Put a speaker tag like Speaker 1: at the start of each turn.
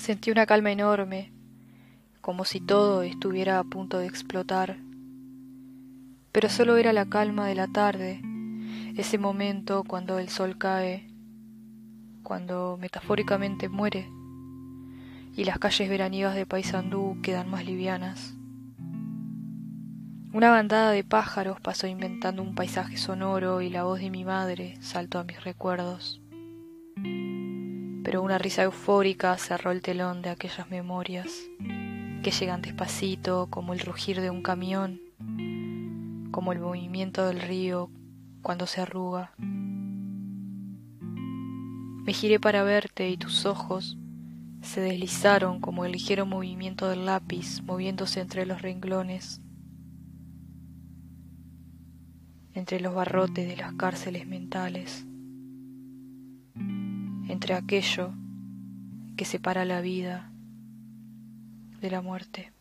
Speaker 1: Sentí una calma enorme, como si todo estuviera a punto de explotar. Pero solo era la calma de la tarde, ese momento cuando el sol cae, cuando metafóricamente muere y las calles veraniegas de Paysandú quedan más livianas. Una bandada de pájaros pasó inventando un paisaje sonoro y la voz de mi madre saltó a mis recuerdos. Pero una risa eufórica cerró el telón de aquellas memorias que llegan despacito como el rugir de un camión, como el movimiento del río cuando se arruga. Me giré para verte y tus ojos se deslizaron como el ligero movimiento del lápiz moviéndose entre los renglones entre los barrotes de las cárceles mentales, entre aquello que separa la vida de la muerte.